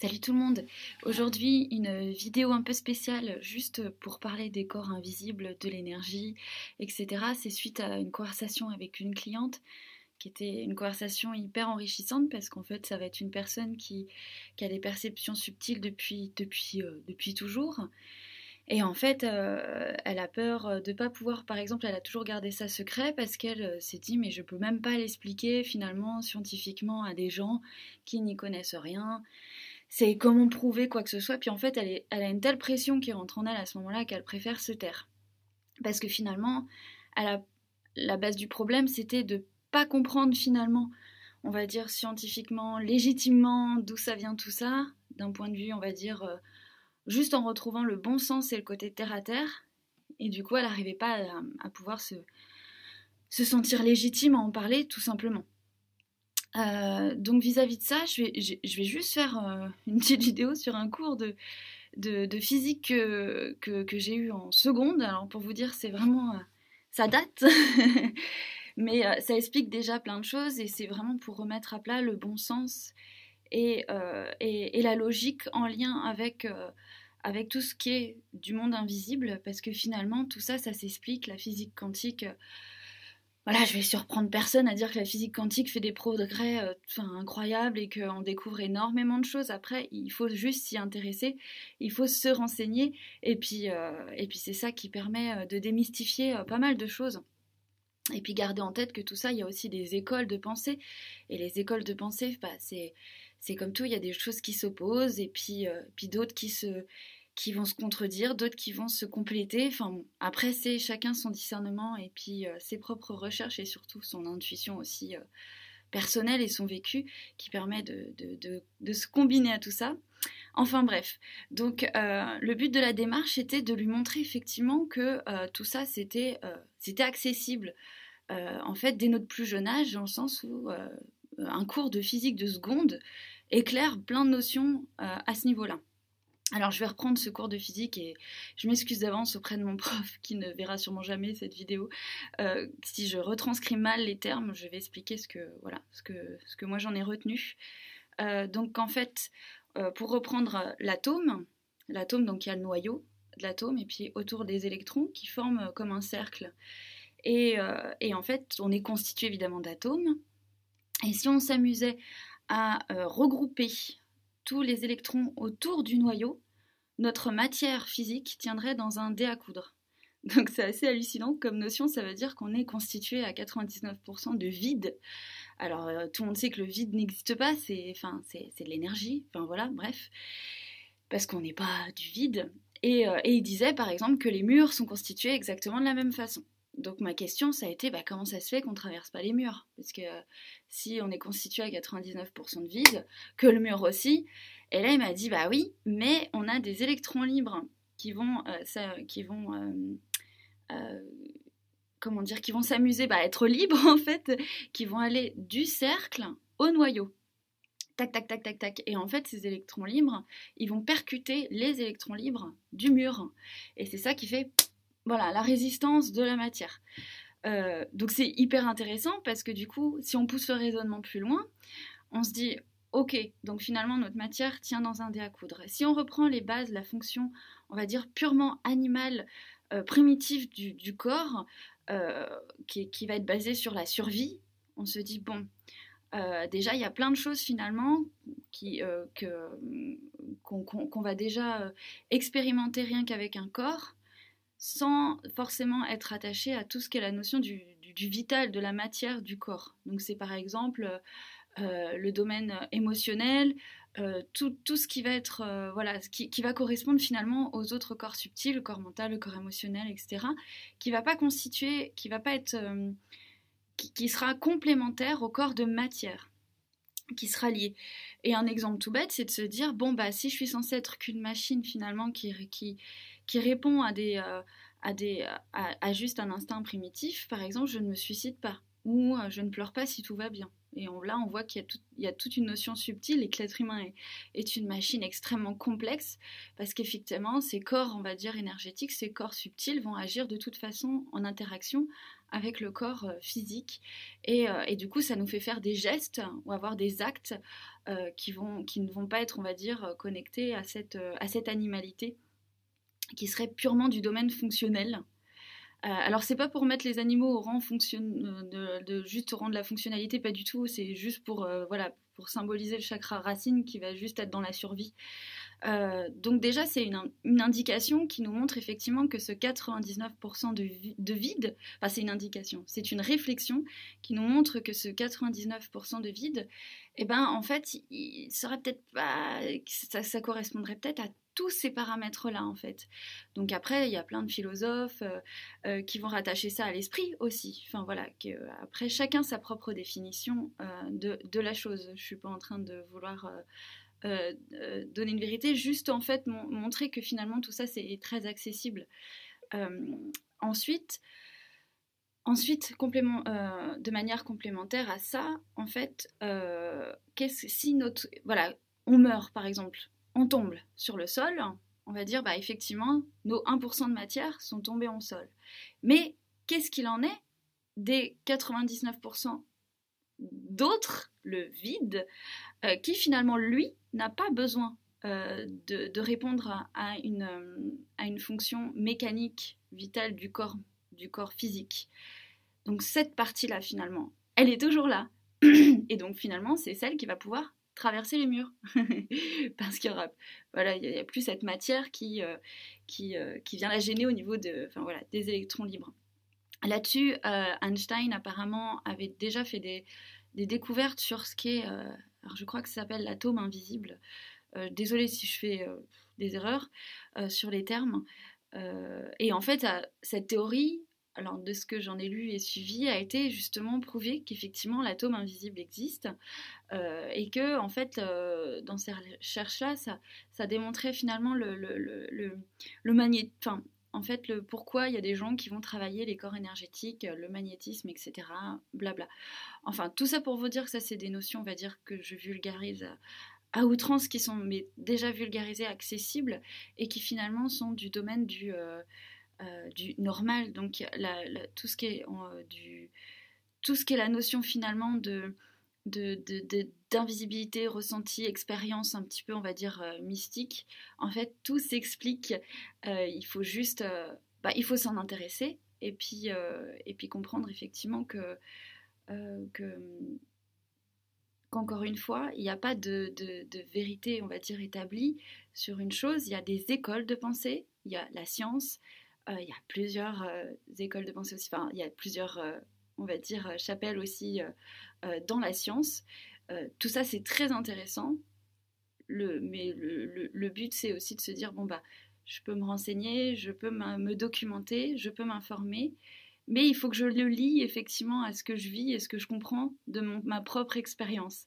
Salut tout le monde Aujourd'hui une vidéo un peu spéciale juste pour parler des corps invisibles, de l'énergie, etc. C'est suite à une conversation avec une cliente qui était une conversation hyper enrichissante parce qu'en fait ça va être une personne qui, a des perceptions subtiles depuis, euh, toujours. Et en fait, euh, elle a peur de ne pas pouvoir, par exemple, elle a toujours gardé ça secret parce qu'elle euh, s'est dit mais je peux même pas l'expliquer finalement scientifiquement à des gens qui n'y connaissent rien c'est comment prouver quoi que ce soit. Puis en fait, elle, a une telle pression qui rentre en elle à ce moment-là qu'elle préfère se taire. Parce que finalement, à la, base du problème, c'était de pas comprendre finalement, on va dire scientifiquement, légitimement, d'où ça vient tout ça, d'un point de vue, on va dire, euh, juste en retrouvant le bon sens et le côté terre à terre. Et du coup, elle n'arrivait pas à, pouvoir se, se sentir légitime à en parler, tout simplement. Euh, donc vis-à-vis de ça, je vais, juste faire euh, une petite vidéo sur un cours de, physique que, j'ai eu en seconde. Alors pour vous dire, c'est vraiment... Euh, ça date, mais ça explique déjà plein de choses et c'est vraiment pour remettre à plat le bon sens et, la logique en lien avec tout ce qui est du monde invisible, parce que finalement tout ça, ça s'explique, la physique quantique voilà, je vais surprendre personne à dire que la physique quantique fait des progrès euh, incroyables et qu'on découvre énormément de choses. Après, il faut juste s'y intéresser, il faut se renseigner, et puis, euh, et puis c'est ça qui permet euh, de démystifier pas mal de choses. Et puis garder en tête que tout ça, il y a aussi des écoles de pensée, et les écoles de pensée, bah, c'est, comme tout, il y a des choses qui s'opposent, et puis, puis d'autres qui se qui vont se contredire, d'autres qui vont se compléter. Enfin après c'est chacun son discernement et puis euh, ses propres recherches et surtout son intuition aussi euh, personnelle et son vécu qui permet de, se combiner à tout ça. Enfin bref, donc euh, le but de la démarche était de lui montrer effectivement que tout ça c'était c'était accessible en fait dès notre plus jeune âge dans le sens où un cours de physique de seconde éclaire plein de notions à ce niveau-là. Alors je vais reprendre ce cours de physique et je m'excuse d'avance auprès de mon prof qui ne verra sûrement jamais cette vidéo. Euh, si je retranscris mal les termes, je vais expliquer ce que, voilà, ce que, moi j'en ai retenu. Euh, donc en fait, euh, pour reprendre l'atome, l'atome donc il y a le noyau de l'atome et puis autour des électrons qui forment comme un cercle. Et, et en fait, on est constitué évidemment d'atomes. Et si on s'amusait à regrouper tous les électrons autour du noyau, notre matière physique tiendrait dans un dé à coudre. Donc c'est assez hallucinant comme notion, ça veut dire qu'on est constitué à 99% de vide. Alors euh, tout le monde sait que le vide n'existe pas, c'est enfin, de l'énergie, enfin voilà, bref, parce qu'on n'est pas du vide. Euh, et il disait par exemple que les murs sont constitués exactement de la même façon. Donc ma question, ça a été bah, comment ça se fait qu'on ne traverse pas les murs? Parce que si on est constitué à 99% de vide, que le mur aussi, et là il m'a dit bah oui, mais on a des électrons libres qui vont, euh, qui vont euh, euh, comment dire, qui vont s'amuser bah, à être libres en fait, qui vont aller du cercle au noyau. Tac, tac, tac, tac, tac. Et en fait, ces électrons libres, ils vont percuter les électrons libres du mur. Et c'est ça qui fait voilà, la résistance de la matière. Euh, donc c'est hyper intéressant parce que du coup, si on pousse le raisonnement plus loin, on se dit, ok, donc finalement notre matière tient dans un dé à coudre. Si on reprend les bases, la fonction, on va dire purement animale, euh, primitive du, corps, euh, qui, va être basée sur la survie, on se dit, bon, déjà il y a plein de choses finalement qu'on va déjà expérimenter rien qu'avec un corps sans forcément être attaché à tout ce qu'est la notion du, vital, de la matière du corps. Donc c'est par exemple euh, le domaine émotionnel, euh, tout, ce qui va être, euh, voilà, qui, va correspondre finalement aux autres corps subtils, le corps mental, le corps émotionnel, etc., qui va pas constituer, qui va pas être, qui, sera complémentaire au corps de matière, qui sera lié. Et un exemple tout bête, c'est de se dire, bon, bah, si je suis censée être qu'une machine finalement qui, qui répond à, des, euh, à, des, à, juste un instinct primitif, par exemple, je ne me suicide pas ou euh, je ne pleure pas si tout va bien. Et là, on voit qu'il y, a toute une notion subtile et que l'être humain est, une machine extrêmement complexe parce qu'effectivement, ces corps, on va dire, énergétiques, ces corps subtils vont agir de toute façon en interaction avec le corps euh, physique. Et, du coup, ça nous fait faire des gestes ou avoir des actes qui, vont, qui ne vont pas être, on va dire, connectés à cette, à cette animalité qui serait purement du domaine fonctionnel. alors c'est pas pour mettre les animaux au rang de, de, juste au rang de la fonctionnalité, pas du tout. C'est juste pour voilà pour symboliser le chakra racine qui va juste être dans la survie. Euh, donc déjà, c'est une, indication qui nous montre effectivement que ce 99% de, vide, enfin c'est une indication, c'est une réflexion qui nous montre que ce 99% de vide, eh ben en fait, il serait peut-être pas, ça, ça correspondrait peut-être à tous ces paramètres-là en fait. Donc après, il y a plein de philosophes euh, euh, qui vont rattacher ça à l'esprit aussi. Enfin voilà, que, après chacun sa propre définition de, la chose. Je suis pas en train de vouloir euh, euh, donner une vérité, juste en fait montrer que finalement tout ça c'est très accessible. Euh, ensuite, ensuite de manière complémentaire à ça, en fait, si notre, voilà, on meurt par exemple, on tombe sur le sol, on va dire bah effectivement nos 1% de matière sont tombés en sol. Mais qu'est-ce qu'il en est des 99% d'autres, le vide, qui finalement lui n'a pas besoin euh, de, répondre à, une, euh, à, une, fonction mécanique vitale du corps, du corps physique? Donc cette partie-là, finalement, elle est toujours là. Et donc finalement, c'est celle qui va pouvoir traverser les murs. Parce qu'il y voilà, il y a plus cette matière qui, euh, qui, qui, vient la gêner au niveau de, enfin, voilà, des électrons libres. Là-dessus, Einstein apparemment avait déjà fait des, des découvertes sur ce qu'est alors je crois que ça s'appelle l'atome invisible. Euh, désolée si je fais euh, des erreurs euh, sur les termes. et en fait, cette théorie, alors de ce que j'en ai lu et suivi, a été justement prouvé qu'effectivement l'atome invisible existe et que en fait dans ces recherches-là, ça, démontrait finalement le, le, magnétisme, enfin, en fait le pourquoi il y a des gens qui vont travailler les corps énergétiques, le magnétisme, etc. Blabla. Enfin, tout ça pour vous dire que ça, c'est des notions, on va dire, que je vulgarise à, outrance, qui sont déjà vulgarisées, accessibles, et qui finalement sont du domaine du, euh, euh, du normal. Donc, tout, ce qui est, euh, du, tout ce qui est la notion finalement de d'invisibilité, ressenti, expérience un petit peu, on va dire, mystique. En fait, tout s'explique. il faut juste, bah, il faut s'en intéresser et puis, et puis comprendre effectivement que euh, qu'encore une fois, il n'y a pas de, vérité, on va dire, établie sur une chose. Il y a des écoles de pensée, il y a la science, euh, il y a plusieurs euh, écoles de pensée aussi, enfin, il y a plusieurs, on va dire, chapelles aussi dans la science. tout ça, c'est très intéressant. Mais le, but, c'est aussi de se dire, bon, bah, je peux me renseigner, je peux me documenter, je peux m'informer, mais il faut que je le lie effectivement à ce que je vis et ce que je comprends de ma propre expérience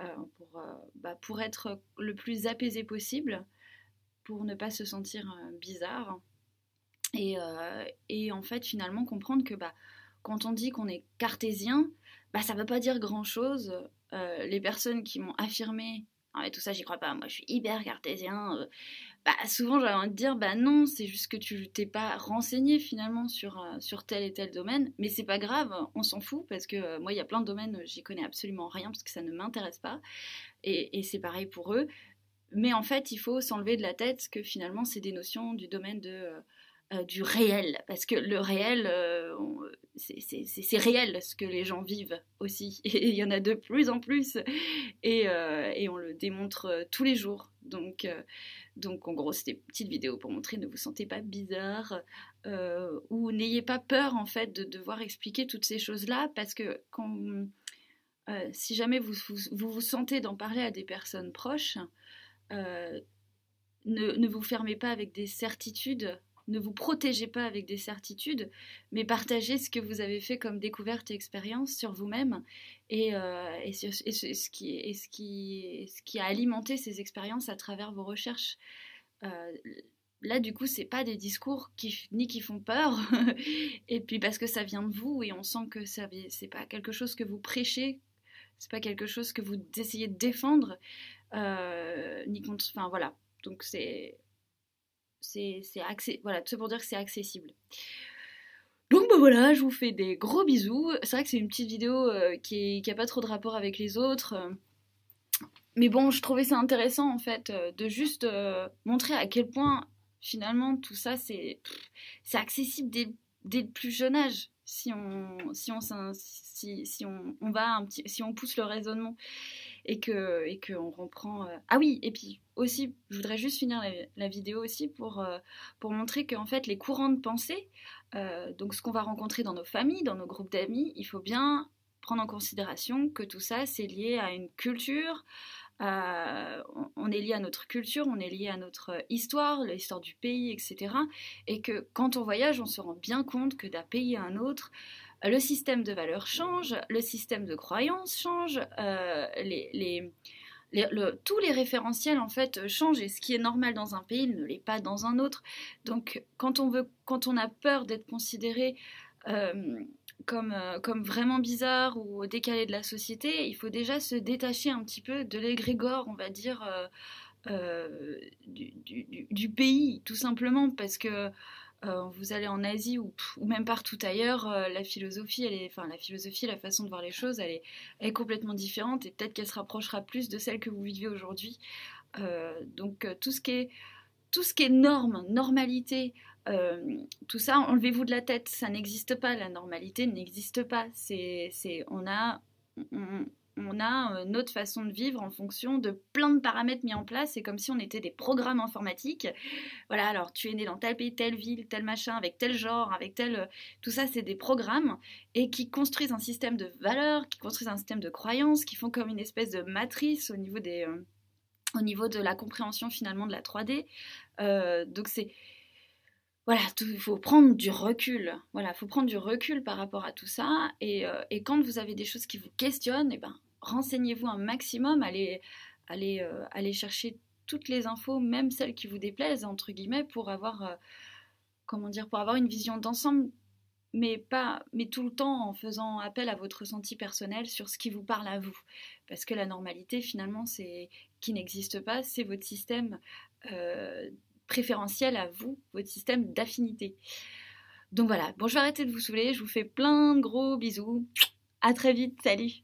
euh, pour, euh, bah, pour, être le plus apaisé possible, pour ne pas se sentir euh, bizarre. Et, et, en fait, finalement, comprendre que bah, quand on dit qu'on est cartésien, bah, ça ne veut pas dire grand-chose. les personnes qui m'ont affirmé ah, tout ça, j'y crois pas, moi je suis hyper cartésien, bah, souvent j'ai envie de dire bah non, c'est juste que tu t'es pas renseigné finalement sur, euh, tel et tel domaine, mais c'est pas grave, on s'en fout parce que euh, moi il y a plein de domaines, j'y connais absolument rien parce que ça ne m'intéresse pas et, et c'est pareil pour eux. Mais en fait, il faut s'enlever de la tête que finalement c'est des notions du domaine de, euh, du réel, parce que le réel, c'est réel ce que les gens vivent aussi, et il y en a de plus en plus, et, et on le démontre tous les jours. Donc, donc en gros, c'était une petite vidéo pour montrer ne vous sentez pas bizarre euh, ou n'ayez pas peur en fait de devoir expliquer toutes ces choses-là. Parce que euh, si jamais vous vous, sentez d'en parler à des personnes proches, euh, ne, vous fermez pas avec des certitudes ne vous protégez pas avec des certitudes, mais partagez ce que vous avez fait comme découverte et expérience sur vous-même et, euh, ce, qui, ce, ce a alimenté ces expériences à travers vos recherches. Euh, là, du coup, c'est pas des discours ni qui font peur, et puis parce que ça vient de vous et on sent que ça c'est pas quelque chose que vous prêchez, c'est pas quelque chose que vous essayez de défendre, ni contre. Enfin voilà. Donc c'est. C'est voilà, tout pour dire que c'est accessible. Donc bah voilà, je vous fais des gros bisous. C'est vrai que c'est une petite vidéo qui n'a pas trop de rapport avec les autres. Mais bon, je trouvais ça intéressant en fait de juste montrer à quel point finalement tout ça c'est accessible dès, dès, le plus jeune âge si on si on si on, on, va un petit si on pousse le raisonnement et que et que on reprend ah oui et puis aussi je voudrais juste finir la, vidéo aussi pour pour montrer qu'en fait les courants de pensée donc ce qu'on va rencontrer dans nos familles dans nos groupes d'amis il faut bien prendre en considération que tout ça c'est lié à une culture euh, on est lié à notre culture, on est lié à notre histoire, l'histoire du pays, etc. Et que quand on voyage, on se rend bien compte que d'un pays à un autre, le système de valeurs change, le système de croyances change, euh, tous les référentiels en fait changent et ce qui est normal dans un pays ne l'est pas dans un autre. Donc quand on veut, quand on a peur d'être considéré euh, comme, euh, comme vraiment bizarre ou décalé de la société, il faut déjà se détacher un petit peu de l'égrégore, on va dire, du, pays, tout simplement, parce que vous allez en Asie ou, même partout ailleurs, la philosophie, enfin la philosophie, la façon de voir les choses, elle est, complètement différente et peut-être qu'elle se rapprochera plus de celle que vous vivez aujourd'hui. donc tout ce qui est norme, normalité, euh, tout ça, enlevez-vous de la tête, ça n'existe pas, la normalité n'existe pas. C'est, on a, a euh, notre façon de vivre en fonction de plein de paramètres mis en place. C'est comme si on était des programmes informatiques. Voilà, alors tu es né dans tel pays, telle ville, tel machin, avec tel genre, avec tel. Tout ça, c'est des programmes et qui construisent un système de valeurs, qui construisent un système de croyances, qui font comme une espèce de matrice au niveau des. Euh, au niveau de la compréhension finalement de la 3D. donc c'est voilà, il faut prendre du recul. Voilà, faut prendre du recul par rapport à tout ça. Et, euh, quand vous avez des choses qui vous questionnent, eh ben, renseignez-vous un maximum, allez, allez, euh, allez chercher toutes les infos, même celles qui vous déplaisent, entre guillemets, pour avoir, euh, comment dire, pour avoir une vision d'ensemble, mais pas, mais tout le temps en faisant appel à votre ressenti personnel sur ce qui vous parle à vous. Parce que la normalité, finalement, c'est qui n'existe pas, c'est votre système préférentiel à vous, votre système d'affinité. Donc voilà, bon je vais arrêter de vous saouler, je vous fais plein de gros bisous. À très vite, salut